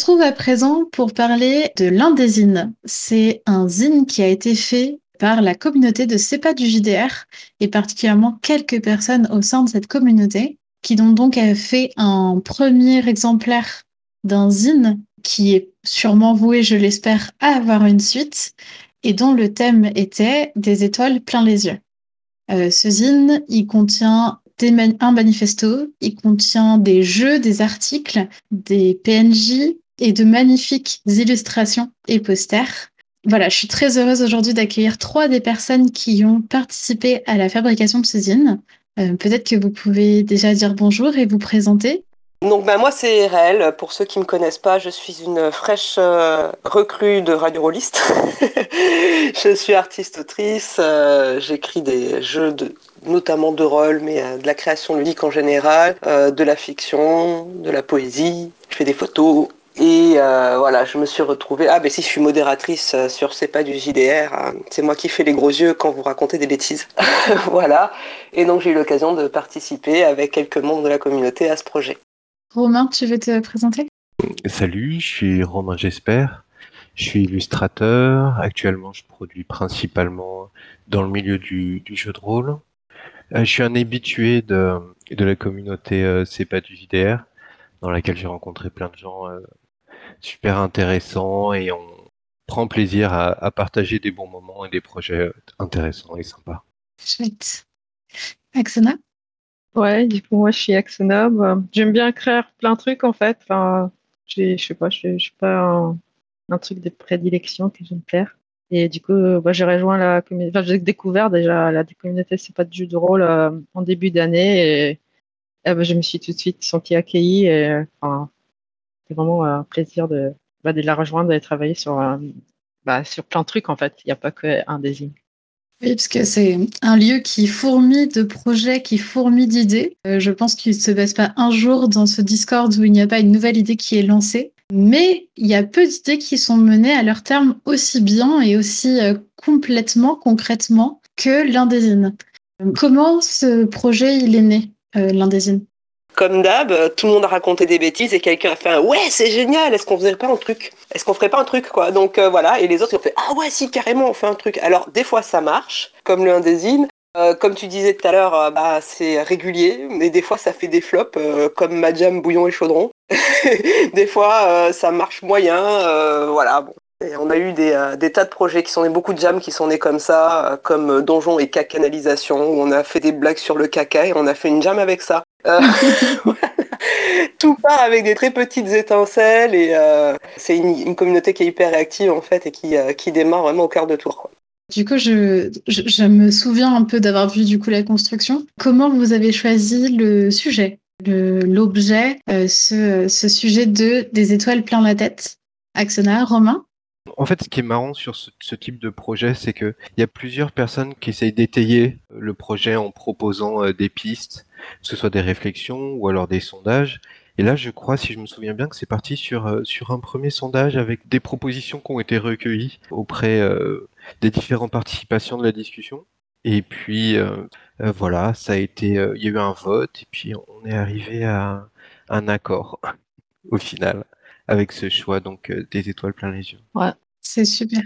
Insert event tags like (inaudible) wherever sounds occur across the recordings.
retrouve à présent pour parler de l'un des zines. C'est un zine qui a été fait par la communauté de CEPA du JDR et particulièrement quelques personnes au sein de cette communauté qui ont donc fait un premier exemplaire d'un zine qui est sûrement voué, je l'espère, à avoir une suite et dont le thème était des étoiles plein les yeux. Euh, ce zine, il contient un manifesto, il contient des jeux, des articles, des PNJ et de magnifiques illustrations et posters. Voilà, je suis très heureuse aujourd'hui d'accueillir trois des personnes qui ont participé à la fabrication de ce zine. Euh, peut-être que vous pouvez déjà dire bonjour et vous présenter. Donc ben, moi c'est RL, pour ceux qui ne me connaissent pas, je suis une fraîche euh, recrue de Radio Rolliste. (laughs) je suis artiste-autrice, euh, j'écris des jeux notamment de rôle, mais euh, de la création ludique en général, de la fiction, de la poésie, je fais des photos. Et voilà, je me suis retrouvée. Ah, ben si, je suis modératrice sur C'est pas du JDR. Hein. c'est moi qui fais les gros yeux quand vous racontez des bêtises. (laughs) voilà. Et donc, j'ai eu l'occasion de participer avec quelques membres de la communauté à ce projet. Romain, tu veux te présenter? Salut, je suis Romain J'espère. Je suis illustrateur. Actuellement, je produis principalement dans le milieu du, jeu de rôle. Euh, je suis un habitué de, de la communauté euh, C'est pas du JDR, dans laquelle j'ai rencontré plein de gens euh, super intéressants et on prend plaisir à, à, partager des bons moments et des projets intéressants et sympas. Chouette. Axana Ouais, du coup, moi, je suis Axonob. J'aime bien créer plein de trucs, en fait. Enfin, je sais pas, je suis pas un, truc de prédilection que j'aime faire. Et du coup, bah, j'ai rejoint la communauté, enfin, j'ai découvert déjà la communauté, c'est pas de jeu de rôle euh, en début d'année et, bah, je me suis tout de suite sentie accueillie et enfin, c'est vraiment un plaisir de, bah, la rejoindre de travailler sur, euh, bah, sur plein de trucs en fait. Il n'y a pas qu'un désigne. Oui, parce que c'est un lieu qui fourmille de projets, qui fourmille d'idées. Euh, je pense qu'il ne se passe pas un jour dans ce Discord où il n'y a pas une nouvelle idée qui est lancée. Mais il y a peu d'idées qui sont menées à leur terme aussi bien et aussi euh, complètement, concrètement que l'Indésine. Comment ce projet il est né, euh, l'Indésine comme d'hab, tout le monde a raconté des bêtises et quelqu'un a fait un ouais c'est génial, est-ce qu'on faisait pas un truc? Est-ce qu'on ferait pas un truc quoi? Donc euh, voilà, et les autres ont fait ah ouais si carrément on fait un truc. Alors des fois ça marche, comme le indésine. Euh, comme tu disais tout à l'heure, euh, bah, c'est régulier, mais des fois ça fait des flops, comme Madjam, Bouillon et Chaudron. (laughs) des fois ça marche moyen, voilà. Bon. on a eu des, des, tas de projets qui sont nés, beaucoup de jams qui sont nés comme ça, comme Donjon et Cacanalisation, où on a fait des blagues sur le caca et on a fait une jam avec ça. Euh, (laughs) tout part avec des très petites étincelles et euh, c'est une, communauté qui est hyper réactive en fait et qui, euh, qui démarre vraiment au quart de tour. Quoi. Du coup, je, je, me souviens un peu d'avoir vu du coup la construction. Comment vous avez choisi le sujet, l'objet, ce, ce, sujet de des étoiles plein la tête? Axona, Romain? En fait, ce qui est marrant sur ce, type de projet, c'est qu'il y a plusieurs personnes qui essayent d'étayer le projet en proposant des pistes, que ce soit des réflexions ou alors des sondages. Et là, je crois, si je me souviens bien, que c'est parti sur, euh, sur un premier sondage avec des propositions qui ont été recueillies auprès euh, des différentes participations de la discussion. Et puis, euh, voilà, ça a été, il y a eu un vote, et puis on est arrivé à un accord (laughs) au final avec ce choix donc des étoiles plein les yeux. Ouais, c'est super.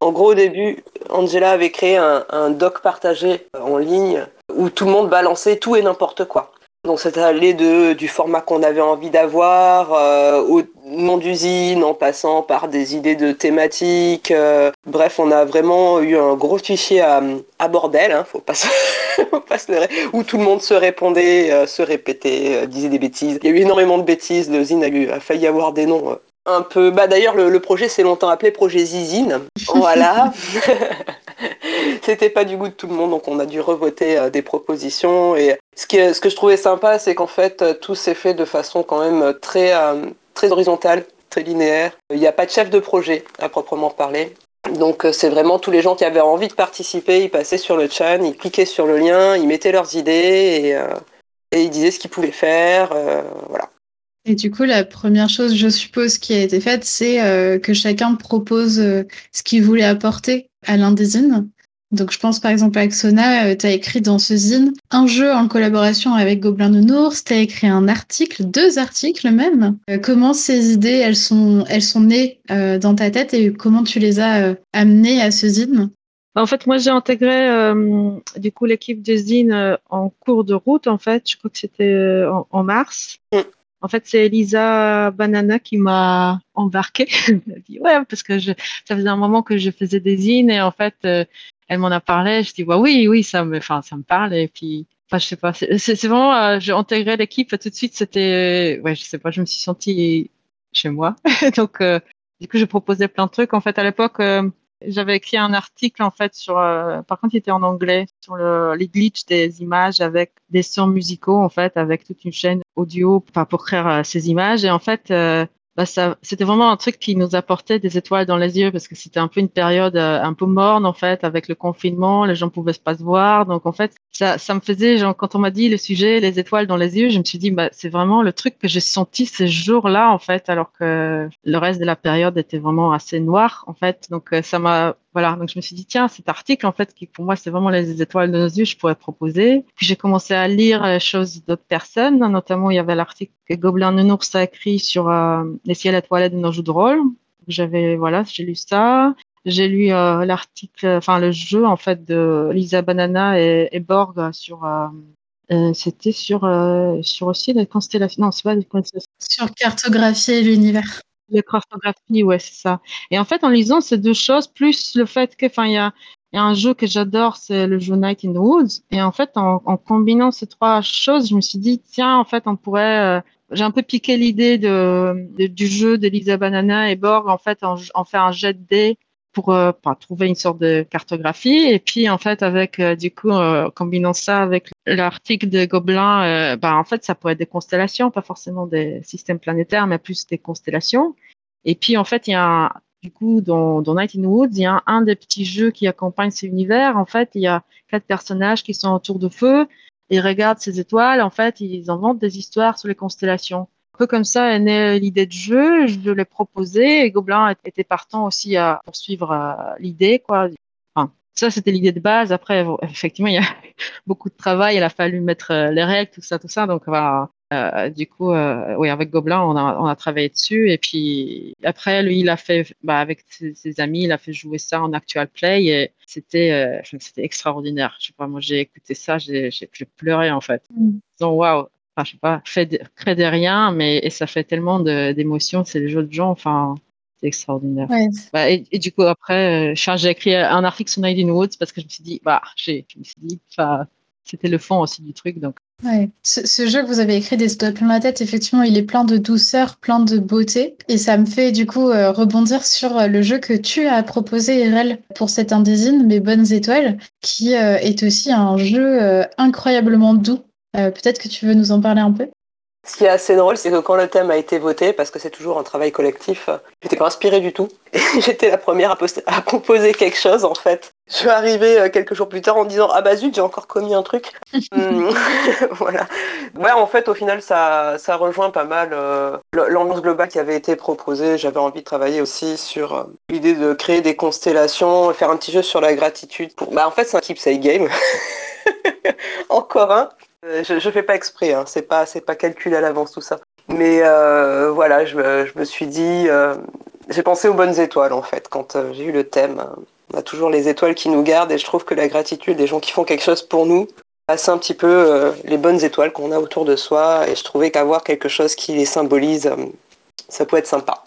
En gros, au début, Angela avait créé un, doc partagé en ligne où tout le monde balançait tout et n'importe quoi. Donc c'était allé de, du format qu'on avait envie d'avoir, euh, au nom d'usine, en passant par des idées de thématiques. Euh, bref, on a vraiment eu un gros fichier à, bordel, hein, faut pas se, (laughs) faut pas se où tout le monde se répondait, euh, se répétait, disait des bêtises. Il y a eu énormément de bêtises, l'usine a, a failli avoir des noms un peu. Bah d'ailleurs, le, projet s'est longtemps appelé projet Zizine. (laughs) Voilà. (laughs) (laughs) C'était pas du goût de tout le monde, donc on a dû revoter euh, des propositions. Et ce, qui, ce que je trouvais sympa, c'est qu'en fait, euh, tout s'est fait de façon quand même très, euh, très horizontale, très linéaire. Il n'y a pas de chef de projet à proprement parler. Donc c'est vraiment tous les gens qui avaient envie de participer, ils passaient sur le chat, ils cliquaient sur le lien, ils mettaient leurs idées et, et ils disaient ce qu'ils pouvaient faire. voilà. Et du coup, la première chose, je suppose, qui a été faite, c'est euh, que chacun propose euh, ce qu'il voulait apporter à l'indésine. Donc je pense par exemple à Xona, tu as écrit dans ce zine un jeu en collaboration avec Gobelin Nounours, tu as écrit un article, deux articles même. comment ces idées, elles sont, elles sont nées dans ta tête et comment tu les as amenées à ce zine? En fait, moi, j'ai intégré euh, du coup l'équipe de Zine euh, en cours de route. En fait, je crois que c'était euh, en, mars. En fait, c'est Elisa Banana qui m'a embarqué. (laughs) elle dit ouais, parce que je, ça faisait un moment que je faisais des zines et en fait, elle m'en a parlé. Je dis ouais, oui, oui, ça me, enfin, ça me parle et puis. Enfin, je sais pas. C'est vraiment, j'ai intégré l'équipe tout de suite. C'était, ouais, je sais pas. Je me suis sentie chez moi. (laughs) Donc, du coup, je proposais plein de trucs. En fait, à l'époque, j'avais écrit un article en fait sur, euh, par contre, il était en anglais, sur le, les glitches des images avec des sons musicaux en fait, avec toute une chaîne audio pour créer euh, ces images. Et en fait, euh, bah, c'était vraiment un truc qui nous apportait des étoiles dans les yeux parce que c'était un peu une période un peu morne en fait, avec le confinement, les gens pouvaient pas se voir. Donc en fait, ça, ça me faisait, genre, quand on m'a dit le sujet, les étoiles dans les yeux, je me suis dit, bah, c'est vraiment le truc que j'ai senti ces jours-là en fait, alors que le reste de la période était vraiment assez noir en fait. Donc ça m'a voilà, donc je me suis dit, tiens, cet article, en fait, qui pour moi, c'est vraiment les étoiles de nos yeux, je pourrais proposer. Puis j'ai commencé à lire les choses d'autres personnes, notamment il y avait l'article que Gobelin Nounours a écrit sur euh, les ciels étoilés de nos jeux de rôle. J'avais, voilà, j'ai lu ça. J'ai lu euh, l'article, enfin le jeu en fait de Lisa Banana et, Borg sur euh, c'était sur sur aussi les constellations. Non, c'est pas. Sur cartographier l'univers. Ouais, c'est ça. Et en fait, en lisant ces deux choses, plus le fait que, enfin, il y a, y a, un jeu que j'adore, c'est le jeu Night in the Woods. Et en fait, en, en, combinant ces trois choses, je me suis dit, tiens, en fait, on pourrait. Euh, j'ai un peu piqué l'idée de, du jeu d'Elisa Banana et Borg, en fait, en, en faire un jet de dés pour euh, trouver une sorte de cartographie. Et puis, en fait, avec, euh, du coup, euh, combinant ça avec l'article de Gobelin, bah, en fait, ça pourrait être des constellations, pas forcément des systèmes planétaires, mais plus des constellations. Et puis, en fait, il y a, du coup, dans, dans Night in Woods, il y a un, des petits jeux qui accompagne ces univers. En fait, il y a quatre personnages qui sont autour de feu et regardent ces étoiles. En fait, ils inventent des histoires sur les constellations peu comme ça est née l'idée de jeu. Je l'ai proposé et Gobelin était partant aussi à poursuivre euh, l'idée, quoi. Enfin, ça, c'était l'idée de base. Après, (laughs) effectivement, il y a (laughs) beaucoup de travail. Il a fallu mettre euh, les règles, tout ça, tout ça. Donc, voilà. Euh, du coup, euh, oui, avec Gobelin, on a, on a travaillé dessus. Et puis après, lui, il a fait, bah, avec ses, ses, amis, il a fait jouer ça en actual play et c'était, euh, c'était extraordinaire. Je sais pas, moi, j'ai écouté ça, j'ai, j'ai pleuré en fait. Mm. Donc, waouh, enfin, je sais pas, fait crée des riens, mais et ça fait tellement d'émotions, c'est les jeux de gens, enfin, c'est extraordinaire. Bah, et, du coup, après, euh, j'ai écrit un article sur Night in Woods parce que je me suis dit, bah, je me suis dit, c'était le fond aussi du truc, donc. Ouais. Ce, jeu que vous avez écrit des étoiles plein la tête, effectivement, il est plein de douceur, plein de beauté. Et ça me fait du coup euh, rebondir sur euh, le jeu que tu as proposé, Erel, pour cette indésine, Mes Bonnes Étoiles, qui est aussi un jeu incroyablement doux peut-être que tu veux nous en parler un peu? Ce qui est assez drôle, c'est que quand le thème a été voté, parce que c'est toujours un travail collectif, j'étais pas inspirée du tout. (laughs) Et j'étais la première à, à, proposer quelque chose, en fait. Je suis arrivée euh, quelques jours plus tard en disant Ah bah zut, j'ai encore commis un truc. Hmm. (laughs) (laughs) voilà. Ouais, en fait, au final, ça, ça rejoint pas mal euh, l'ambiance globale qui avait été proposée. J'avais envie de travailler aussi sur l'idée de créer des constellations, faire un petit jeu sur la gratitude. Pour... Bah, en fait, c'est un side game. encore un. Euh, je, je fais pas exprès, hein. c'est pas c'est pas calculé à l'avance tout ça. Mais euh, voilà, je, me suis dit, euh, j'ai pensé aux bonnes étoiles en fait quand j'ai eu le thème. On a toujours les étoiles qui nous gardent et je trouve que la gratitude des gens qui font quelque chose pour nous, c'est un petit peu les bonnes étoiles qu'on a autour de soi et je trouvais qu'avoir quelque chose qui les symbolise, ça peut être sympa.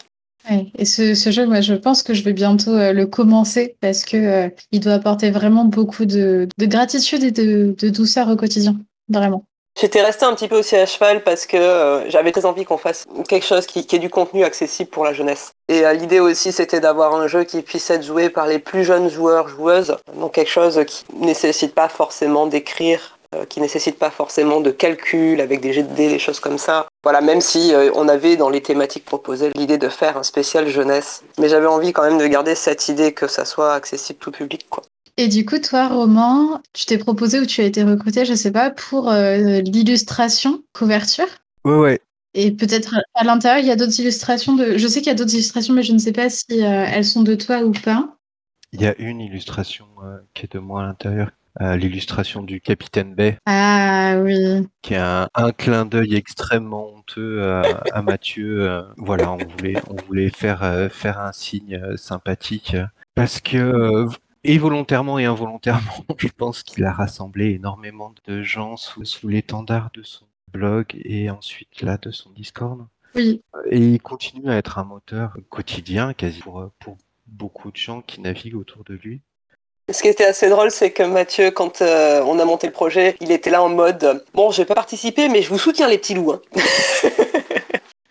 Ouais, et ce, jeu, moi, je pense que je vais bientôt le commencer parce que il doit apporter vraiment beaucoup de, de gratitude et de douceur au quotidien vraiment. J'étais restée un petit peu aussi à cheval parce que euh, j'avais très envie qu'on fasse quelque chose qui, qui ait du contenu accessible pour la jeunesse. Et euh, l'idée aussi, c'était d'avoir un jeu qui puisse être joué par les plus jeunes joueurs, joueuses. Donc quelque chose qui nécessite pas forcément d'écrire, euh, qui nécessite pas forcément de calcul avec des jets de dés, des choses comme ça. Voilà, même si on avait dans les thématiques proposées l'idée de faire un spécial jeunesse. Mais j'avais envie quand même de garder cette idée que ça soit accessible tout public, quoi. Et du coup, toi, Roman, tu t'es proposé ou tu as été recruté, je sais pas, pour euh, l'illustration couverture? Ouais, ouais. Et peut-être à l'intérieur, il y a d'autres illustrations. De... Je sais qu'il y a d'autres illustrations, mais je ne sais pas si euh, elles sont de toi ou pas. Il y a une illustration euh, qui est de moi à l'intérieur, euh, l'illustration du Capitaine Bay, Ah oui. qui est un, un clin d'œil extrêmement honteux à, à Mathieu. euh, voilà, on voulait, on voulait faire, euh, faire un signe euh, sympathique euh, parce que, euh, et volontairement et involontairement, (laughs) je pense qu'il a rassemblé énormément de gens sous, sous l'étendard de son blog et ensuite là de son Discord. Oui. Et il continue à être un moteur quotidien quasi pour, pour beaucoup de gens qui naviguent autour de lui. Ce qui était assez drôle, c'est que Mathieu, quand euh, on a monté le projet, il était là en mode Bon, je vais pas participer, mais je vous soutiens, les petits loups. hein. (laughs)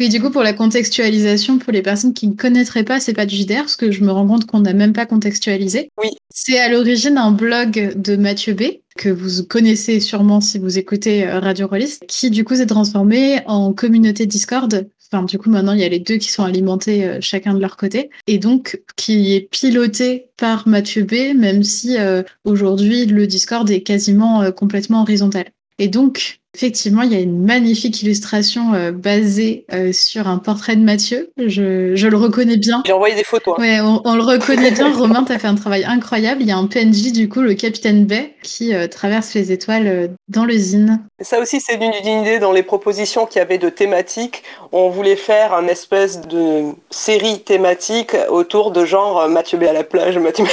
Oui, du coup, pour la contextualisation, pour les personnes qui ne connaîtraient pas C'est pas du JDR, parce que je me rends compte qu'on n'a même pas contextualisé. Oui. C'est à l'origine un blog de Mathieu B, que vous connaissez sûrement si vous écoutez euh, Radio Rollist, qui du coup s'est transformé en communauté Discord. Enfin, du coup, maintenant, il y a les deux qui sont alimentés euh, chacun de leur côté. Et donc, qui est piloté par Mathieu B, même si euh, aujourd'hui, le Discord est quasiment euh, complètement horizontal. Et donc, effectivement, il y a une magnifique illustration euh, basée euh, sur un portrait de Mathieu. Je, je le reconnais bien. J'ai envoyé des photos. hein. Ouais, on, on le reconnaît bien. Romain, t'as fait un travail incroyable. Il y a un PNJ, du coup, le capitaine Bay, qui euh, traverse les étoiles dans. Et ça aussi, c'est une une idée dans les propositions qu'il y avait de thématiques. On voulait faire un espèce de série thématique autour de genre Mathieu B à la plage, Mathieu B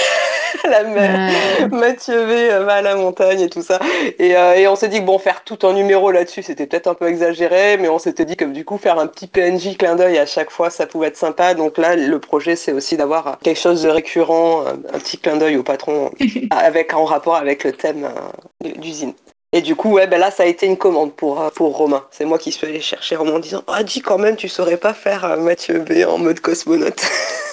à la mer. Mathieu V va à la montagne et tout ça. Et, et on s'est dit que bon, faire tout un numéro là-dessus, c'était peut-être un peu exagéré, mais on s'était dit que du coup, faire un petit PNJ clin d'œil à chaque fois, ça pouvait être sympa. Donc là, le projet, c'est aussi d'avoir quelque chose de récurrent, un, un petit clin d'œil au patron, (laughs) avec en rapport avec le thème euh, d'usine. Et du coup, ouais, ben là, ça a été une commande pour, euh, pour Romain. C'est moi qui suis allé chercher Romain en disant Ah, dis quand même, tu saurais pas faire euh, Mathieu B en mode cosmonaute.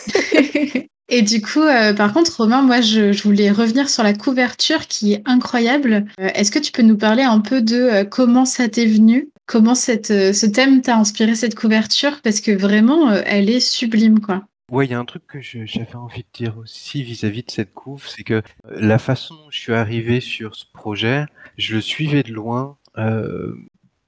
(laughs) (laughs) Et du coup, euh, par contre, Romain, moi, je, voulais revenir sur la couverture qui est incroyable. Euh, Est-ce que tu peux nous parler un peu de euh, comment ça t'est venu? Comment ce thème t'a inspiré cette couverture? Parce que vraiment, elle est sublime, quoi. Ouais, il y a un truc que j'avais envie de dire aussi vis-à-vis de cette couve, c'est que la façon dont je suis arrivé sur ce projet, je le suivais de loin.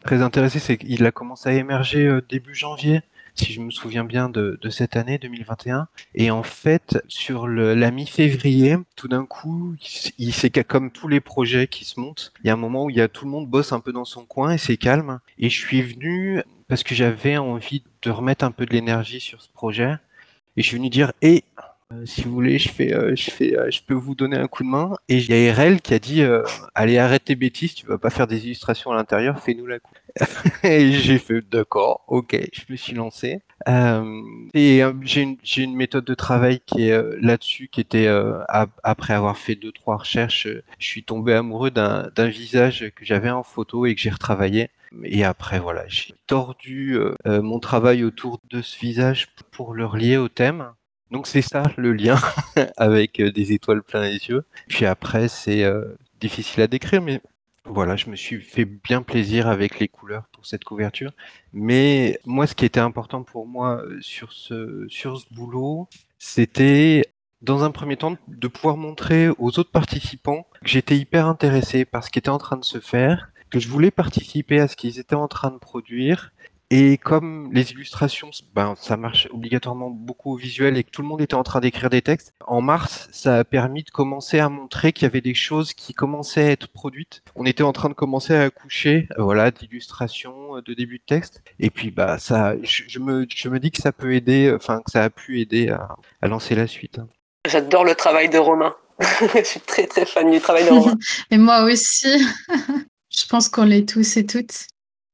très intéressé, c'est qu'il a commencé à émerger début janvier, si je me souviens bien de, cette année 2021. Et en fait, sur la mi-février, tout d'un coup, il, c'est comme tous les projets qui se montent, il y a un moment où il y a tout le monde bosse un peu dans son coin et c'est calme. Et je suis venu parce que j'avais envie de remettre un peu de l'énergie sur ce projet. Et je suis venu dire, et si vous voulez, je fais, euh, je fais, euh, je peux vous donner un coup de main. Et il y a RL qui a dit, euh, allez, arrête tes bêtises, tu vas pas faire des illustrations à l'intérieur, fais-nous la coupe. (laughs) et j'ai fait, d'accord, ok, je me suis lancé. Euh, et euh, j'ai une, méthode de travail qui est euh, là-dessus, qui était ap- après avoir fait deux trois recherches, je suis tombé amoureux d'un visage que j'avais en photo et que j'ai retravaillé. Et après, voilà, j'ai tordu mon travail autour de ce visage pour le relier au thème. Donc c'est ça le lien (laughs) avec des étoiles plein les yeux. Puis après, c'est difficile à décrire, mais voilà, je me suis fait bien plaisir avec les couleurs pour cette couverture. Mais moi, ce qui était important pour moi euh, sur ce, sur ce boulot, c'était dans un premier temps de pouvoir montrer aux autres participants que j'étais hyper intéressé par ce qui était en train de se faire, que je voulais participer à ce qu'ils étaient en train de produire. Et comme les illustrations, ben, ça marche obligatoirement beaucoup au visuel et que tout le monde était en train d'écrire des textes, en mars, ça a permis de commencer à montrer qu'il y avait des choses qui commençaient à être produites. On était en train de commencer à accoucher, euh, voilà, d'illustrations, euh, de début de texte. Et puis, bah, ça, je, je me, je me dis que ça peut aider, enfin, que ça a pu aider à, à lancer la suite. J'adore le travail de Romain. (laughs) je suis très très fan du travail de Romain. (laughs) Et moi aussi. (laughs) Je pense qu'on l'est tous et toutes.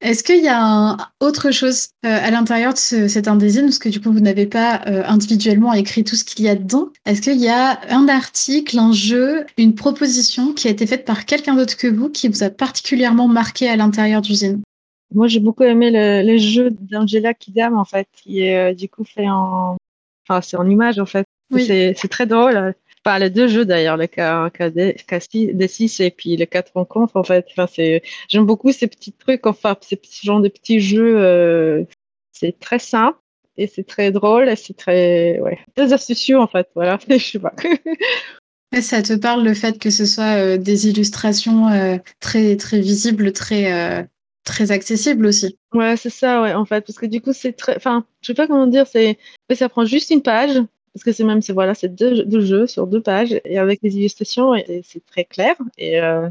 Est-ce qu'il y a un- autre chose euh, à l'intérieur de ce- cet indésine Parce que du coup, vous n'avez pas euh, individuellement écrit tout ce qu'il y a dedans. Est-ce qu'il y a un article, un jeu, une proposition qui a été faite par quelqu'un d'autre que vous qui vous a particulièrement marqué à l'intérieur d'usine Moi, j'ai beaucoup aimé le, jeux d'Angela Kidam, en fait, qui est euh, du coup fait en. Enfin, c'est en image, en fait. Oui. C'est très drôle. Enfin, les deux jeux d'ailleurs, le K, KD, K6 et puis le 4 rencontres, en fait. Enfin, j'aime beaucoup ces petits trucs, enfin, ces petits genre de petits jeux. euh, c'est très simple et c'est très drôle et c'est très, ouais, très astucieux, en fait. Voilà, (laughs) je sais pas. Ça te parle le fait que ce soit euh, des illustrations euh, très très visibles, très euh, très accessibles aussi? Ouais, c'est ça, ouais, en fait, parce que du coup, c'est très, enfin, je sais pas comment dire, c'est, ça prend juste une page, parce que c'est même, c'est voilà, c'est deux, deux, jeux sur deux pages et avec des illustrations, et, c'est très clair. Et euh,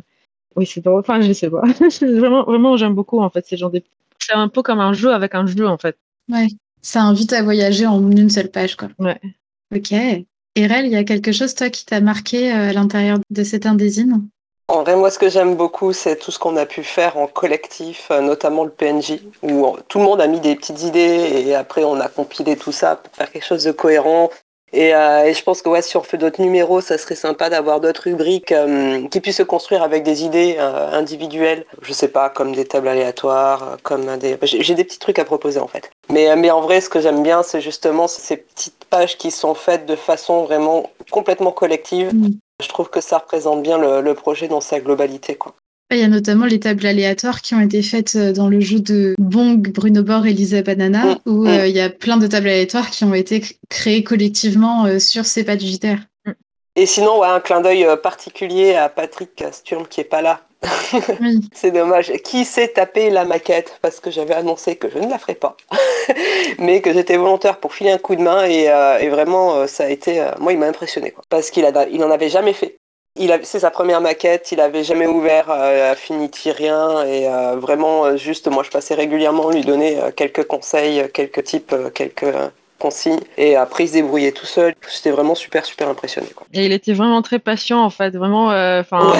oui, c'est. Enfin, je sais pas. (laughs) vraiment, vraiment, j'aime beaucoup en fait ces gens des. C'est un peu comme un jeu avec un jeu en fait. Ouais, ça invite à voyager en une seule page quoi. Ouais. Ok. Erel, il y a quelque chose toi qui t'a marqué euh, à l'intérieur de cet indésine? En vrai, moi, ce que j'aime beaucoup, c'est tout ce qu'on a pu faire en collectif, euh, notamment le PNJ, où tout le monde a mis des petites idées et après on a compilé tout ça pour faire quelque chose de cohérent. Et, euh, et je pense que ouais, si on fait d'autres numéros, ça serait sympa d'avoir d'autres rubriques euh, qui puissent se construire avec des idées individuelles. Je sais pas, comme des tables aléatoires, comme des. J'ai des petits trucs à proposer en fait. Mais, mais en vrai, ce que j'aime bien, c'est justement ces petites pages qui sont faites de façon vraiment complètement collective. Mm. Je trouve que ça représente bien le, projet dans sa globalité. Quoi. Il y a notamment les tables aléatoires qui ont été faites euh, dans le jeu de Bong, Bruno Bor et Lisa Banana, mm, où mm. Euh, il y a plein de tables aléatoires qui ont été créées collectivement euh, sur ces pages digitaires. Mm. Et sinon, ouais, un clin d'œil particulier à Patrick Sturm qui est pas là, (laughs) c'est dommage. Qui s'est tapé la maquette? Parce que j'avais annoncé que je ne la ferais pas, (laughs) mais que j'étais volontaire pour filer un coup de main et, euh, vraiment ça a été, euh, moi il m'a impressionné quoi. parce qu'il a, il en avait jamais fait. Il c'est sa première maquette, il avait jamais ouvert Affinity rien et vraiment juste moi je passais régulièrement lui donner quelques conseils, quelques types, quelques consignes et après il se débrouillait tout seul. C'était vraiment super super impressionné. Quoi. Et il était vraiment très patient en fait, vraiment. Euh, enfin,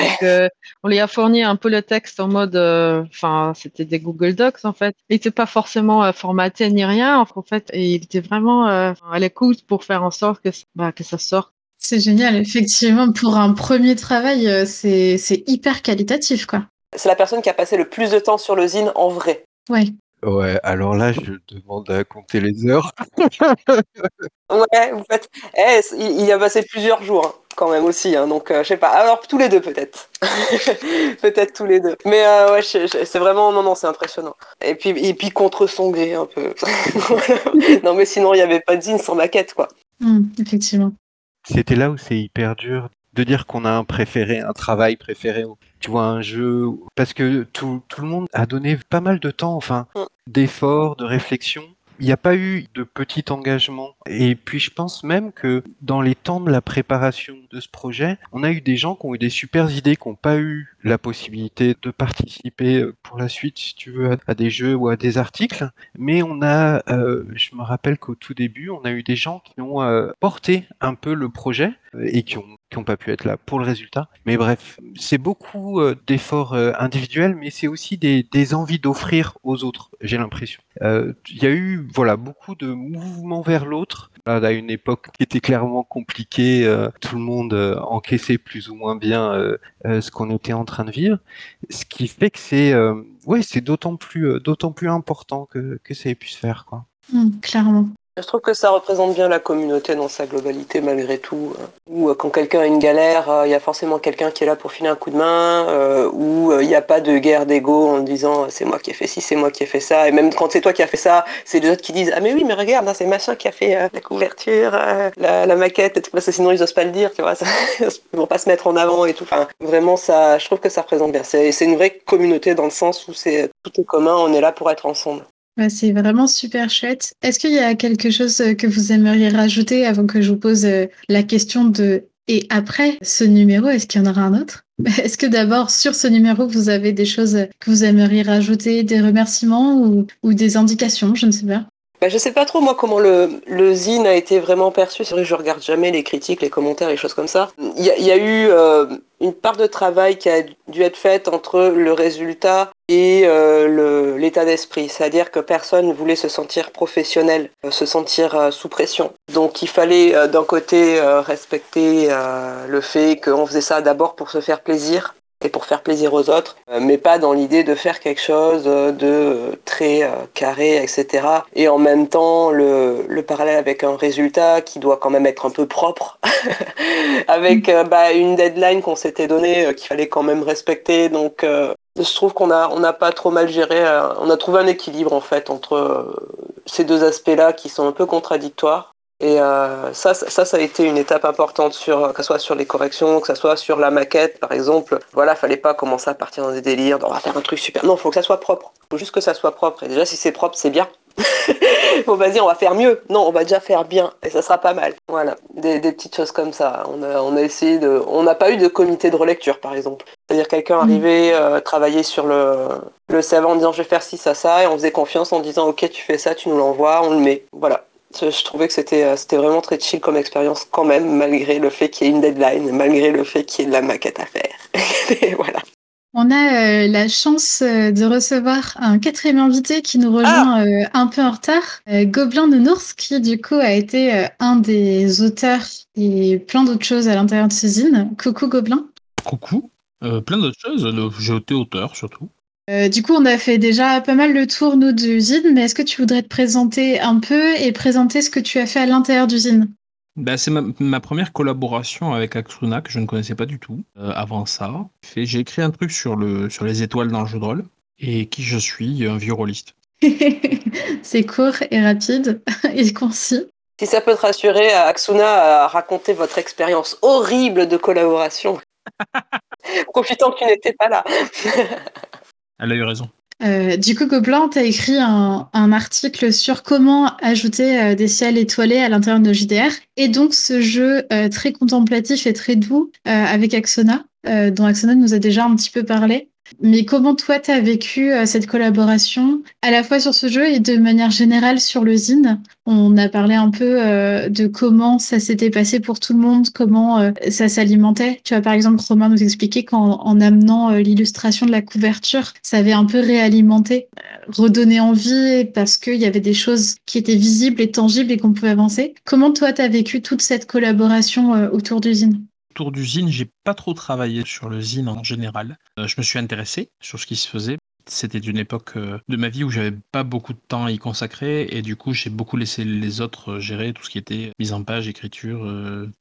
on lui a fourni un peu le texte en mode, euh, enfin, c'était des Google Docs en fait. Il n'était pas forcément euh, formaté ni rien en fait, et il était vraiment à l'écoute pour faire en sorte que, bah, que ça sorte. C'est génial, effectivement, pour un premier travail, c'est hyper qualitatif quoi. C'est la personne qui a passé le plus de temps sur le zine en vrai. Ouais. Ouais, alors là, je demande à compter les heures. (laughs) ouais, en fait, eh, il, y a passé plusieurs jours hein, quand même aussi, hein, donc euh, je sais pas. Alors tous les deux peut-être, (laughs) peut-être tous les deux. Mais euh, ouais, c'est vraiment non non, c'est impressionnant. Et puis et puis contre son gré un peu. (laughs) non mais sinon il y avait pas de zine sans maquette quoi. Mmh, effectivement. C'était là où c'est hyper dur de dire qu'on a un préféré, un travail préféré, tu vois, un jeu, parce que tout, tout le monde a donné pas mal de temps, enfin, mm. d'efforts, de réflexion il n'y a pas eu de petit engagement. Et puis je pense même que dans les temps de la préparation de ce projet, on a eu des gens qui ont eu des super idées, qui n'ont pas eu la possibilité de participer euh, pour la suite, si tu veux, à des jeux ou à des articles. Mais on a, euh, je me rappelle qu'au tout début, on a eu des gens qui ont euh, porté un peu le projet et qui ont qui n'ont pas pu être là pour le résultat. Mais bref, c'est beaucoup d'efforts individuels, mais c'est aussi des, des envies d'offrir aux autres, j'ai l'impression. Il y a eu voilà beaucoup de mouvements vers l'autre. À une époque qui était clairement compliquée, tout le monde encaissait plus ou moins bien ce qu'on était en train de vivre, ce qui fait que c'est ouais, c'est d'autant plus d'autant plus important que, que ça ait pu se faire quoi. Mmh, clairement. Je trouve que ça représente bien la communauté dans sa globalité malgré tout. Euh, ou euh, quand quelqu'un a une galère, euh, il y a forcément quelqu'un qui est là pour filer un coup de main, ou il n'y a pas de guerre d'ego en disant c'est moi qui ai fait ci, c'est moi qui ai fait ça. Et même quand c'est toi qui as fait ça, c'est les autres qui disent ah mais oui mais regarde, hein, c'est machin qui a fait la couverture, la, maquette, et tout ça. Sinon ils n'osent pas le dire, tu vois, ça, (laughs) ils vont pas se mettre en avant et tout. Enfin, vraiment ça, je trouve que ça représente bien. C'est une vraie communauté dans le sens où c'est tout est commun, on est là pour être ensemble c'est vraiment super chouette. Est-ce qu'il y a quelque chose euh, que vous aimeriez rajouter avant que je vous pose euh, la question de et après ce numéro, est-ce qu'il y en aura un autre? (laughs) Est-ce que d'abord sur ce numéro, vous avez des choses que vous aimeriez rajouter, des remerciements ou des indications Je ne sais pas? Bah, je sais pas trop moi comment le, le zine a été vraiment perçu. C'est vrai que je regarde jamais les critiques, les commentaires, les choses comme ça. Il y, a eu euh, une part de travail qui a dû être faite entre le résultat et euh, l'état d'esprit. C'est-à-dire que personne voulait se sentir professionnel, euh, se sentir sous pression. Donc il fallait d'un côté respecter le fait qu'on faisait ça d'abord pour se faire plaisir et pour faire plaisir aux autres, euh, mais pas dans l'idée de faire quelque chose de très euh, carré, etc. Et en même temps, le, le, parallèle avec un résultat qui doit quand même être un peu propre, (laughs) avec euh, bah, une deadline qu'on s'était donnée qu'il fallait quand même respecter. Donc, je trouve qu'on a on n'a pas trop mal géré. on a trouvé un équilibre en fait entre ces deux aspects-là qui sont un peu contradictoires. Et euh, ça, ça, ça a été une étape importante sur, que ce soit sur les corrections, que ce soit sur la maquette, par exemple. Voilà, fallait pas commencer à partir dans des délires, on va faire un truc super. Non, faut que ça soit propre. Faut juste que ça soit propre. Et déjà, si c'est propre, c'est bien. Faut pas dire on va faire mieux. Non, on va déjà faire bien et ça sera pas mal. Voilà, des, des petites choses comme ça. On a, on a essayé de, on n'a pas eu de comité de relecture par exemple. C'est-à-dire quelqu'un Mm. arrivait euh, travailler sur le le CV en disant je vais faire ci ça ça et on faisait confiance en disant ok tu fais ça, tu nous l'envoies, on le met. Voilà. Je, trouvais que c'était euh, c'était vraiment très chill comme expérience quand même malgré le fait qu'il y ait une deadline, malgré le fait qu'il y ait de la maquette à faire. (laughs) et voilà. On a euh, la chance euh, de recevoir un quatrième invité qui nous rejoint euh, un peu en retard, euh, Gobelin Nounours, qui du coup a été euh, un des auteurs et plein d'autres choses à l'intérieur de ce zine. Coucou Gobelin. Coucou. Euh, plein d'autres choses. J'ai été auteur surtout. Euh, du coup, on a fait déjà pas mal le tour, nous, du zine, mais est-ce que tu voudrais te présenter un peu et présenter ce que tu as fait à l'intérieur du zine Bah, c'est ma, ma première collaboration avec Axuna que je ne connaissais pas du tout euh, avant ça. J'ai écrit un truc sur, le, sur les étoiles dans le jeu de rôle et qui je suis, un vieux rôliste. (laughs) C'est court et rapide (laughs) et concis. Si ça peut te rassurer, Aksuna a raconté votre expérience horrible de collaboration. (laughs) Profitant que tu n'étais pas là. Elle a eu raison. Euh, du coup, Gobelin, tu écrit un, article sur comment ajouter euh, des ciels étoilés à l'intérieur de JDR. Et donc, ce jeu euh, très contemplatif et très doux avec Axona, euh, dont Axona nous a déjà un petit peu parlé. Mais comment toi, tu as vécu euh, cette collaboration, à la fois sur ce jeu et de manière générale sur le zine? On a parlé un peu euh, de comment ça s'était passé pour tout le monde, comment euh, ça s'alimentait. Tu vois, par exemple, Romain nous expliquait qu'en en amenant euh, l'illustration de la couverture, ça avait un peu réalimenté, euh, redonné envie parce qu'il y avait des choses qui étaient visibles et tangibles et qu'on pouvait avancer. Comment toi, tu as vécu toute cette collaboration euh, autour du zine? Autour du zine, j'ai pas trop travaillé sur le zine en général. Euh, je me suis intéressé sur ce qui se faisait. C'était une époque euh, de ma vie où j'avais pas beaucoup de temps à y consacrer et du coup j'ai beaucoup laissé les autres euh, gérer tout ce qui était mise en page, écriture,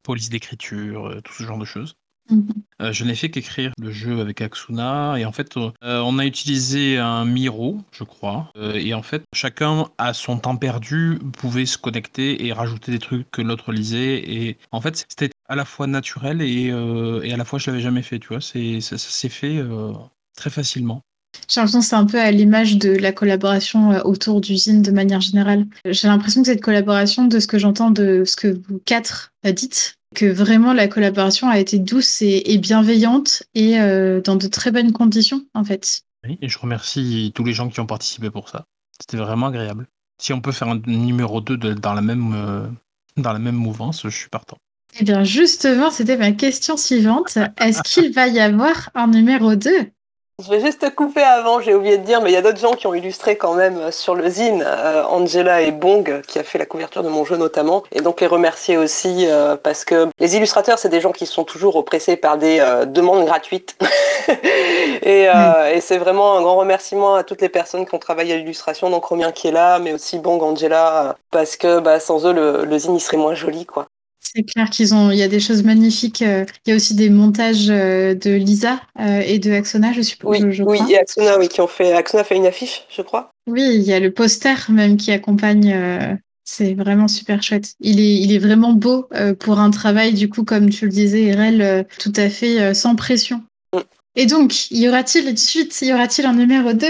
police d'écriture, tout ce genre de choses. Mhm. Euh, je n'ai fait qu'écrire le jeu avec Aksuna et en fait euh, on a utilisé un Miro, je crois, Euh, et en fait chacun à son temps perdu pouvait se connecter et rajouter des trucs que l'autre lisait et en fait c'était à la fois naturel et, euh, et à la fois je l'avais jamais fait, tu vois, c'est ça, ça s'est fait euh, très facilement. J'ai l'impression que c'est un peu à l'image de la collaboration euh, autour du zine de manière générale. J'ai l'impression que cette collaboration, de ce que j'entends de ce que vous quatre dites, que vraiment la collaboration a été douce et, et bienveillante et euh, dans de très bonnes conditions, en fait. Oui, et je remercie tous les gens qui ont participé pour ça. C'était vraiment agréable. Si on peut faire un numéro 2 de- dans, la même, euh, dans la même mouvance, je suis partant. Eh bien, justement, c'était ma question suivante. Est-ce qu'il va y avoir un numéro 2 Je vais juste te couper avant, j'ai oublié de dire, mais il y a d'autres gens qui ont illustré quand même euh, sur le zine, euh, Angela et Bong, qui a fait la couverture de mon jeu notamment, et donc les remercier aussi, euh, parce que les illustrateurs, c'est des gens qui sont toujours oppressés par des euh, demandes gratuites. (laughs) et euh, et c'est vraiment un grand remerciement à toutes les personnes qui ont travaillé à l'illustration, donc Romien qui est là, mais aussi Bong, Angela, parce que bah, sans eux, le, le zine, il serait moins joli, quoi. C'est clair qu'ils ont, il y a des choses magnifiques. euh, Il y a aussi des montages euh, de Lisa euh, et de Axona, je suppose. Oui, je, je oui, crois. et Aksuna, oui, qui ont fait, Aksuna a fait une affiche, je crois. Oui, il y a le poster même qui accompagne. euh, c'est vraiment super chouette. Il est, il est vraiment beau euh, pour un travail, du coup, comme tu le disais, Erel, euh, tout à fait euh, sans pression. Mm. Et donc, y aura-t-il une suite Y aura-t-il un numéro 2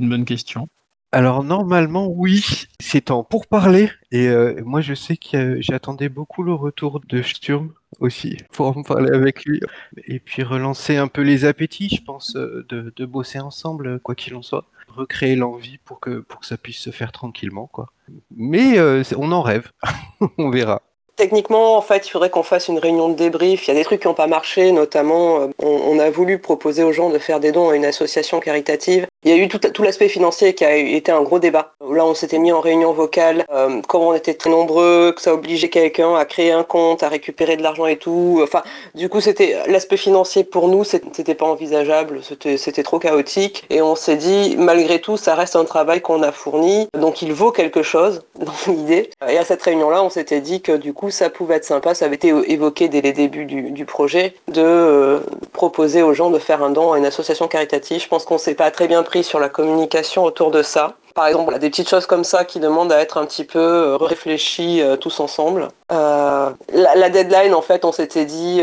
Une bonne question. Alors normalement oui, c'est en pourparler et euh, moi je sais que j'attendais beaucoup le retour de Sturm aussi pour en parler avec lui et puis relancer un peu les appétits, je pense, euh, de, bosser ensemble quoi qu'il en soit, recréer l'envie pour que pour que ça puisse se faire tranquillement quoi. Mais euh, on en rêve, (laughs) on verra. Techniquement, en fait, il faudrait qu'on fasse une réunion de débrief. Il y a des trucs qui n'ont pas marché, notamment, euh, on a voulu proposer aux gens de faire des dons à une association caritative. Il y a eu tout, l'aspect financier qui a été un gros débat. Là, on s'était mis en réunion vocale, euh, comme on était très nombreux, que ça obligeait quelqu'un à créer un compte, à récupérer de l'argent et tout. Enfin, du coup, c'était l'aspect financier pour nous, c'était pas envisageable, c'était trop chaotique. Et on s'est dit, malgré tout, ça reste un travail qu'on a fourni, donc il vaut quelque chose (laughs) dans l'idée. Et à cette réunion-là, on s'était dit que du coup, ça pouvait être sympa. Ça avait été évoqué dès les débuts du, du projet de euh, proposer aux gens de faire un don à une association caritative. Je pense qu'on s'est pas très bien pris sur la communication autour de ça. Par exemple, des petites choses comme ça qui demandent à être un petit peu euh, réfléchies euh, tous ensemble. Euh, la, deadline, en fait, on s'était dit,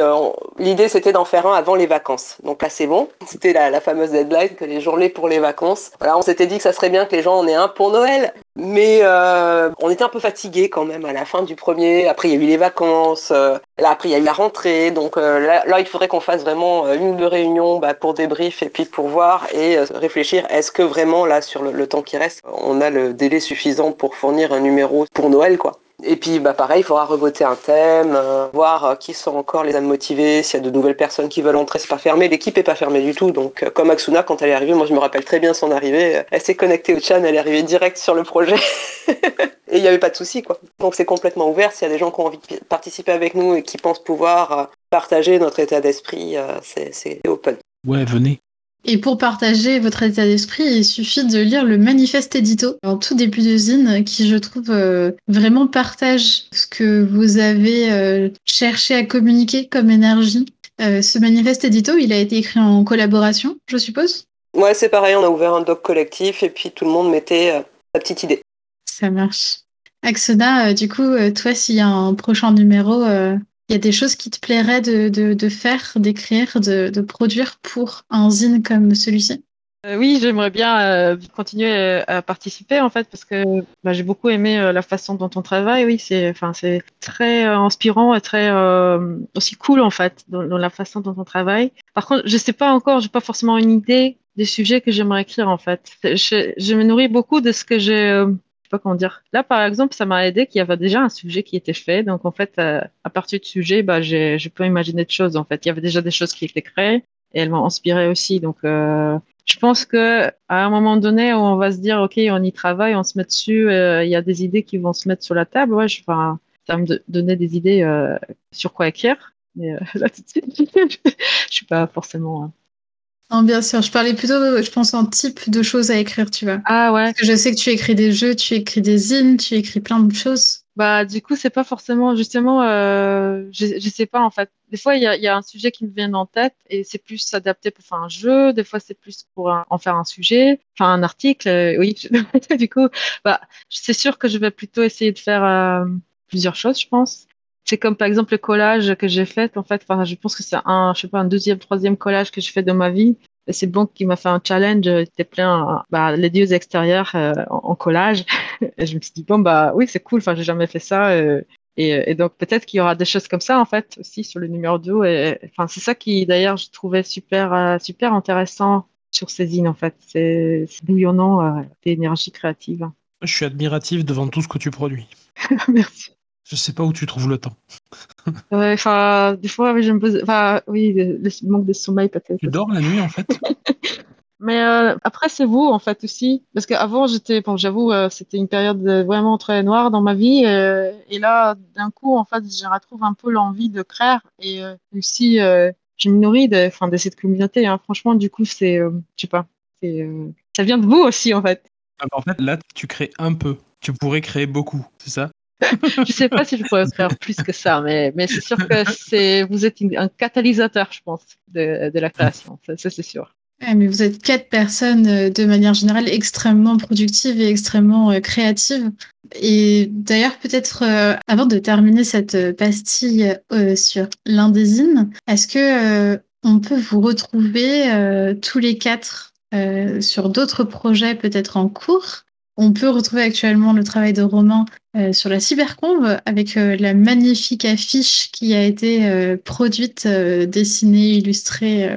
l'idée c'était d'en faire un avant les vacances. Donc là, c'est bon. (laughs) C'était la, fameuse deadline que les journées pour les vacances. Voilà, on s'était dit que ça serait bien que les gens en aient un pour Noël. Mais on était un peu fatigué quand même à la fin du premier. Après, il y a eu les vacances. Là, après, il y a la rentrée. Donc euh, là, il faudrait qu'on fasse vraiment euh, une ou deux réunions bah, pour débrief et puis pour voir et euh, réfléchir. Est-ce que vraiment, là, sur le temps qui reste, on a le délai suffisant pour fournir un numéro pour Noël, quoi? Et puis, bah, pareil, il faudra revoter un thème, euh, voir euh, qui sont encore les âmes motivées, s'il y a de nouvelles personnes qui veulent entrer, c'est pas fermé. L'équipe est pas fermée du tout. Donc, euh, comme Aksuna, quand elle est arrivée, moi je me rappelle très bien son arrivée. Elle s'est connectée au chat, elle est arrivée direct sur le projet. (laughs) et il n'y avait pas de souci, quoi. Donc, c'est complètement ouvert. S'il y a des gens qui ont envie de participer avec nous et qui pensent pouvoir partager notre état d'esprit, c'est open. Ouais, venez. Et pour partager votre état d'esprit, il suffit de lire le manifeste édito en tout début de zine qui, je trouve, euh, vraiment partage ce que vous avez euh, cherché à communiquer comme énergie. Euh, ce manifeste édito, il a été écrit en collaboration, je suppose? Ouais, c'est pareil, on a ouvert un doc collectif et puis tout le monde mettait sa petite idée. Ça marche. Axona, du coup, toi, s'il y a un prochain numéro, il y a des choses qui te plairaient de, faire, d'écrire, de, produire pour un zine comme celui-ci? Euh, oui, j'aimerais bien euh, continuer euh, à participer en fait parce que bah, j'ai beaucoup aimé la façon dont on travaille. Oui, c'est enfin c'est très inspirant et très aussi cool en fait dans, la façon dont on travaille. Par contre, je sais pas encore, j'ai pas forcément une idée des sujets que j'aimerais écrire en fait. Je, je me nourris beaucoup de ce que j'ai pas comment dire. Là, par exemple, ça m'a aidé qu'il y avait déjà un sujet qui était fait. Donc, en fait, euh, à partir du sujet, bah, je peux imaginer de choses. En fait, il y avait déjà des choses qui étaient créées et elles m'ont inspiré aussi. Donc, euh, je pense que à un moment donné, on va se dire, ok, on y travaille, on se met dessus, euh, il y a des idées qui vont se mettre sur la table. Ouais, je, ça me do- donner des idées sur quoi écrire. Mais (laughs) là, tout de suite, (laughs) je suis pas forcément. Non, bien sûr, je parlais plutôt, je pense, en type de choses à écrire, tu vois. Ah ouais. Parce que je sais que tu écris des jeux, tu écris des zines, tu écris plein de choses. Bah, du coup, c'est pas forcément, justement, euh, je, je sais pas en fait. Des fois, il y a, y a un sujet qui me vient en tête et c'est plus adapté pour faire un jeu. Des fois, c'est plus pour un- en faire un sujet, enfin un article. euh, oui, (laughs) du coup, bah, c'est sûr que je vais plutôt essayer de faire euh, plusieurs choses, je pense. C'est comme par exemple le collage que j'ai fait. En fait, enfin, je pense que c'est un, je sais pas, un deuxième, troisième collage que je fais de ma vie. Et c'est bon qui m'a fait un challenge. C'était plein, bah, les dieux extérieurs euh, en, en collage. (laughs) Et je me suis dit, bon, bah oui, c'est cool, enfin, j'ai jamais fait ça. euh, et, et donc, peut-être qu'il y aura des choses comme ça, en fait, aussi sur le numéro 2. Et, enfin, c'est ça qui, d'ailleurs, je trouvais super, euh, super intéressant sur ces zines, en fait. C'est bouillonnant d'énergie créative. Je suis admiratif devant tout ce que tu produis. (laughs) Merci. Je sais pas où tu trouves le temps. Enfin, des fois, oui, je me pose, enfin, oui, le, le manque de sommeil, peut-être. Tu dors la nuit en fait? (laughs) Mais euh, après, c'est vous, en fait, aussi. Parce qu'avant, j'étais, bon, j'avoue, euh, c'était une période euh, vraiment très noire dans ma vie. euh, et là, d'un coup, en fait, je retrouve un peu l'envie de créer. Et euh, aussi, euh, je me nourris de, enfin, de cette communauté. hein. Franchement, du coup, c'est, euh, je sais pas, c'est, euh, ça vient de vous aussi, en fait. Ah bah, En fait, là, tu crées un peu. Tu pourrais créer beaucoup, c'est ça? (laughs) Je sais pas si je pourrais faire plus que ça, mais, c'est sûr que vous êtes un catalyseur, je pense, de, la création. Ça, c'est sûr. Mais vous êtes quatre personnes euh, de manière générale extrêmement productives et extrêmement euh, créatives. Et d'ailleurs, peut-être euh, avant de terminer cette pastille euh, sur l'indésine, est-ce que on peut vous retrouver tous les quatre sur d'autres projets peut-être en cours? On peut retrouver actuellement le travail de Romain euh, sur la cybercombe avec euh, la magnifique affiche qui a été euh, produite, dessinée, illustrée,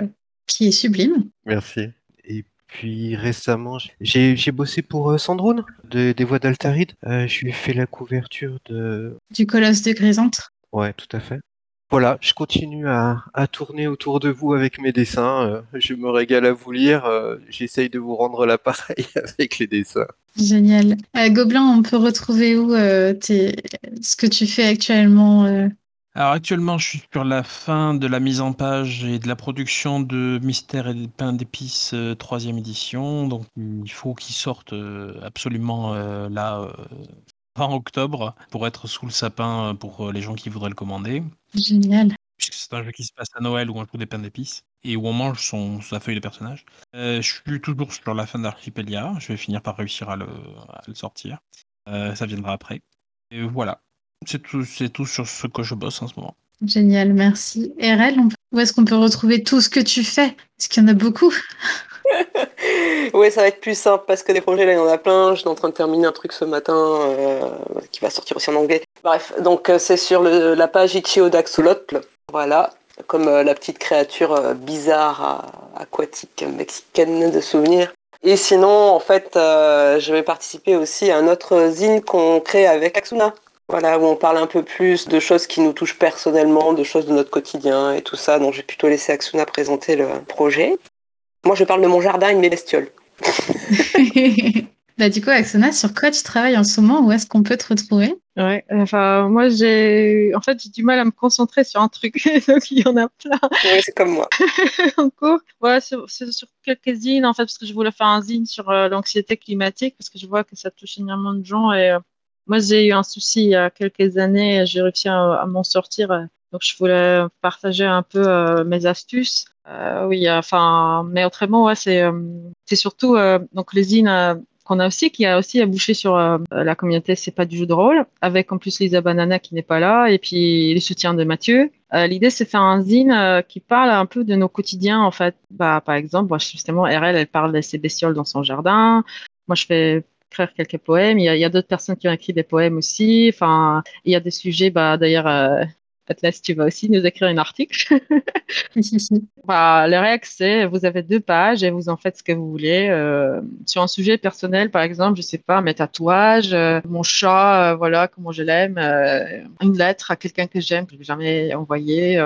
qui est sublime. Merci. Et puis récemment, j'ai bossé pour Sandrone de- des Voix d'Altaride. Je lui ai fait la couverture de. Du colosse de Grisante. Ouais, tout à fait. Voilà, je continue à, à tourner autour de vous avec mes dessins. euh, je me régale à vous lire. euh, J'essaye de vous rendre l'appareil (laughs) avec les dessins. Génial. Euh, Gobelin, on peut retrouver où euh, tes- ce que tu fais actuellement euh, Alors actuellement, je suis sur la fin de la mise en page et de la production de Mystère et pain d'épices euh, troisième édition. Donc il faut qu'il sorte euh, absolument euh, là euh, fin octobre pour être sous le sapin euh, pour euh, les gens qui voudraient le commander. Génial. Puisque c'est un jeu qui se passe à Noël où on joue des pains d'épices et où on mange son, sa feuille de personnage. Euh, je suis toujours sur la fin d'Archipelia. Je vais finir par réussir à le, à le sortir. Euh, ça viendra après. Et voilà. C'est tout, c'est tout sur ce que je bosse en ce moment. Génial, merci. RL, où est-ce qu'on peut retrouver tout ce que tu fais? Est-ce qu'il y en a beaucoup (laughs) oui, ça va être plus simple parce que des projets, là, il y en a plein. Je suis en train de terminer un truc ce matin euh, qui va sortir aussi en anglais. Bref, donc euh, c'est sur la page Ichio d'Axolotl. Voilà, comme euh, la petite créature bizarre aquatique mexicaine de souvenirs. Et sinon, en fait, je vais participer aussi à un autre zine qu'on crée avec Axuna. Voilà, où on parle un peu plus de choses qui nous touchent personnellement, de choses de notre quotidien et tout ça. Donc, je vais plutôt laisser Axuna présenter le projet. Moi, je parle de mon jardin et de mes bestioles. (laughs) bah, du coup, Axona, sur quoi tu travailles en ce moment? Où est-ce qu'on peut te retrouver? Ouais, enfin, moi, j'ai, en fait, j'ai du mal à me concentrer sur un truc, (laughs) donc il y en a plein. Oui, c'est comme moi. (laughs) en cours. Ouais, sur, sur, quelques zines, en fait, parce que je voulais faire un zine sur euh, l'anxiété climatique, parce que je vois que ça touche énormément de gens. Et euh, moi, j'ai eu un souci il y a quelques années, j'ai réussi à, m'en sortir. donc, je voulais partager un peu euh, mes astuces. Euh, oui, enfin, mais autrement, ouais, c'est euh, c'est surtout euh, donc l'usine qu'on a aussi, qui a aussi abouché sur la communauté C'est pas du jeu de rôle, avec en plus Lisa Banana qui n'est pas là, et puis le soutien de Mathieu. L'idée, c'est faire un zine qui parle un peu de nos quotidiens, en fait. Bah, par exemple, justement, RL, elle parle de ses bestioles dans son jardin. Moi, je fais écrire quelques poèmes. Il y a, a d'autres personnes qui ont écrit des poèmes aussi. Enfin, il y a des sujets, bah, d'ailleurs, Atlas, tu vas aussi nous écrire un article. (laughs) bah, le règle, c'est vous avez deux pages et vous en faites ce que vous voulez. Euh, sur un sujet personnel, par exemple, je sais pas, mes tatouages, euh, mon chat, euh, voilà, comment je l'aime, une lettre à quelqu'un que j'aime, que je n'ai jamais envoyé.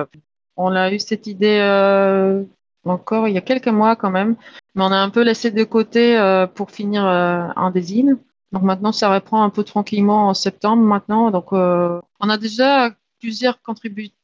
on a eu cette idée encore il y a quelques mois quand même, mais on a un peu laissé de côté pour finir un désigne. Donc maintenant, ça reprend un peu tranquillement en septembre maintenant. Donc on a déjà plusieurs contributeurs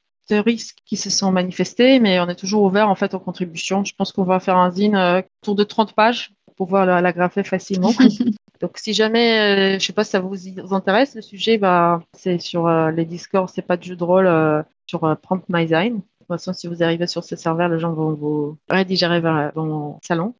qui se sont manifestés, mais on est toujours ouvert en fait aux contributions. Je pense qu'on va faire un zine euh, autour de 30 pages pour pouvoir la, graffer facilement. (laughs) Donc si jamais, euh, je sais pas si ça vous, intéresse, le sujet, bah, c'est sur euh, les Discord, c'est pas de jeu de rôle, sur Prompt My De toute façon, si vous arrivez sur ce serveur, les gens vont vous rédiger vers mon salon.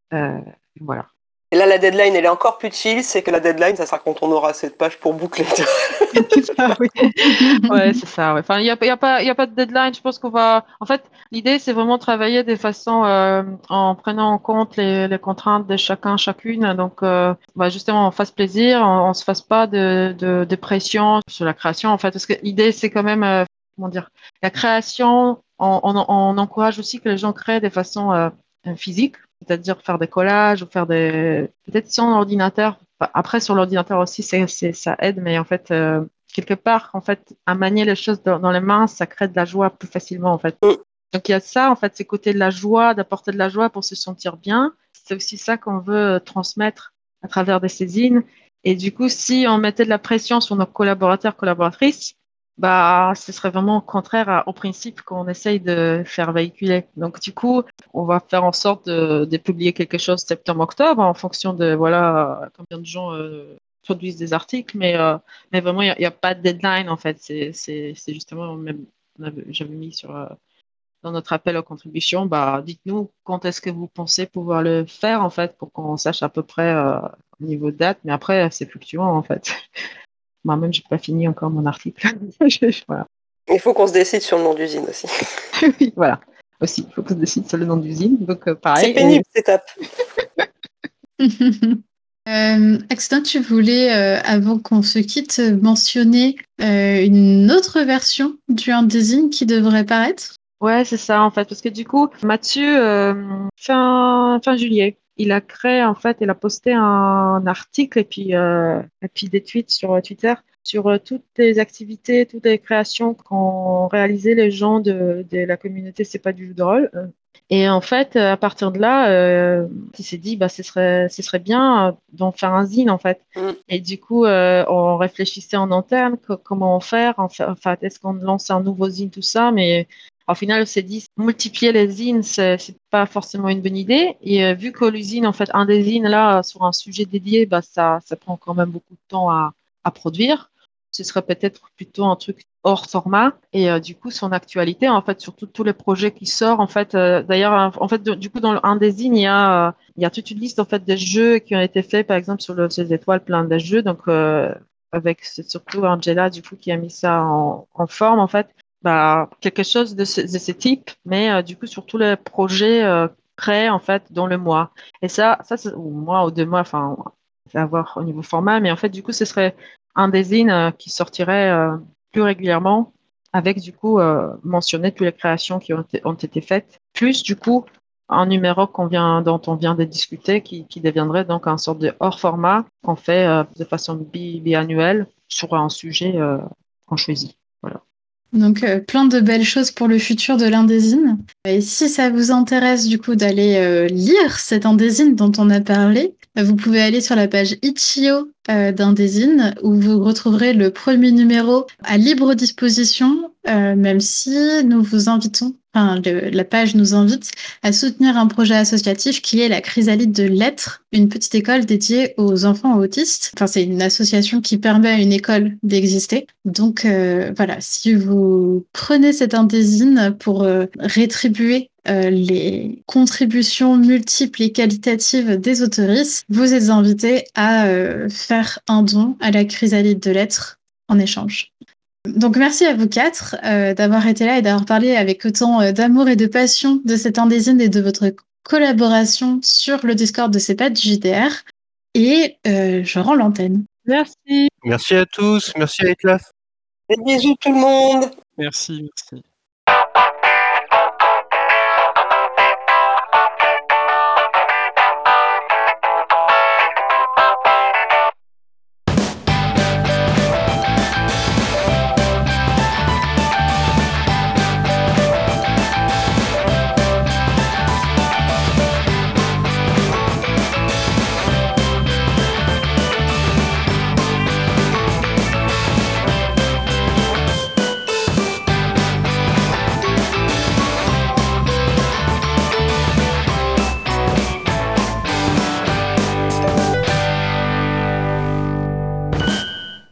voilà. Et là, la deadline, elle est encore plus chill. C'est que la deadline, ça sera quand on aura cette page pour boucler. (laughs) ça, oui. (laughs) ouais, c'est ça. Enfin, il n'y a, y a, pas, y a pas de deadline. Je pense qu'on va. En fait, l'idée, c'est vraiment travailler de façon euh, en prenant en compte les, les, contraintes de chacun, chacune. Donc, euh, bah, justement, on fasse plaisir, on, ne se fasse pas de, de, de, pression sur la création. En fait, parce que l'idée, c'est quand même, euh, comment dire, la création. On, on, on, encourage aussi que les gens créent de façon euh, physique c'est-à-dire faire des collages ou faire des peut-être sans ordinateur. Après sur l'ordinateur aussi c'est, ça aide, mais en fait euh, quelque part en fait à manier les choses dans, les mains ça crée de la joie plus facilement en fait. Mm. Donc il y a ça en fait, c'est côté de la joie, d'apporter de la joie pour se sentir bien. C'est aussi ça qu'on veut transmettre à travers des saisines. Et du coup, si on mettait de la pression sur nos collaborateurs, collaboratrices, bah, ce serait vraiment contraire au principe qu'on essaye de faire véhiculer. Donc, du coup, on va faire en sorte de, publier quelque chose septembre-octobre en fonction de voilà combien de gens euh, produisent des articles, mais, euh, mais vraiment, il n'y a, pas de deadline en fait. C'est justement, j'avais mis sur euh, dans notre appel aux contributions, bah, dites-nous quand est-ce que vous pensez pouvoir le faire en fait pour qu'on sache à peu près au niveau de date, mais après, c'est fluctuant en fait. (laughs) Moi-même, j'ai pas fini encore mon article. (laughs) Il faut qu'on se décide sur le nom d'usine aussi. (laughs) oui, voilà. Aussi, il faut qu'on se décide sur le nom d'usine. Donc, euh, pareil. C'est pénible, cette étape. (laughs) Euh, tu voulais, euh, avant qu'on se quitte, mentionner euh, une autre version du Undesign qui devrait paraître? Ouais, c'est ça, en fait. Parce que du coup, Mathieu, fin, fin juillet, il a créé en fait, il a posté un article et puis euh, et puis des tweets sur euh, Twitter sur euh, toutes les activités, toutes les créations qu'ont réalisé les gens de, de la communauté C'est pas du jeu de rôle. Et en fait, à partir de là, euh, il s'est dit, bah, ce serait, ce serait bien d'en faire un zine, en fait. Mm. Et du coup, euh, on réfléchissait en interne, comment faire, en fait, est-ce qu'on lance un nouveau zine, tout ça, mais au final, on s'est dit, multiplier les zines, c'est pas forcément une bonne idée. Et euh, vu que l'usine, en fait, un des zines, là, sur un sujet dédié, bah, ça, ça prend quand même beaucoup de temps à, produire. Ce serait peut-être plutôt un truc hors format et euh, du coup son actualité en fait surtout tous les projets qui sortent en fait euh, d'ailleurs en fait du coup dans un des il y a il y a toute une liste en fait des jeux qui ont été faits par exemple sur le, ces étoiles plein de jeux donc avec surtout Angela du coup qui a mis ça en, en forme en fait bah, quelque chose de ce, de type, mais euh, du coup sur tous les projets euh, prêt en fait dans le mois. Et ça, ça ou mois ou deux mois, enfin, à voir au niveau format, mais en fait, du coup, ce serait un design euh, qui sortirait euh, plus régulièrement avec du coup mentionner toutes les créations qui ont ont été faites, plus du coup un numéro qu'on vient, dont on vient de discuter qui, qui deviendrait donc un sorte de hors format qu'on fait de façon bi- biannuelle sur un sujet qu'on choisit. Donc, euh, plein de belles choses pour le futur de l'indésine. Et si ça vous intéresse, du coup, d'aller euh, lire cet indésine dont on a parlé, euh, vous pouvez aller sur la page Itch.io euh, d'indésine où vous retrouverez le premier numéro à libre disposition, même si nous vous invitons, la page nous invite à soutenir un projet associatif qui est la Chrysalide de Lettres, une petite école dédiée aux enfants autistes. Enfin, c'est une association qui permet à une école d'exister. Donc euh, voilà, si vous prenez cette indésine pour euh, rétribuer euh, les contributions multiples et qualitatives des autoristes, vous êtes invités à faire un don à la Chrysalide de Lettres en échange. Donc merci à vous quatre euh, d'avoir été là et d'avoir parlé avec autant euh, d'amour et de passion de cette indésine et de votre collaboration sur le Discord de CEPAD du JDR. Et euh, je rends l'antenne. Merci. Merci à tous, merci à Etlaf. Des bisous tout le monde Merci, merci.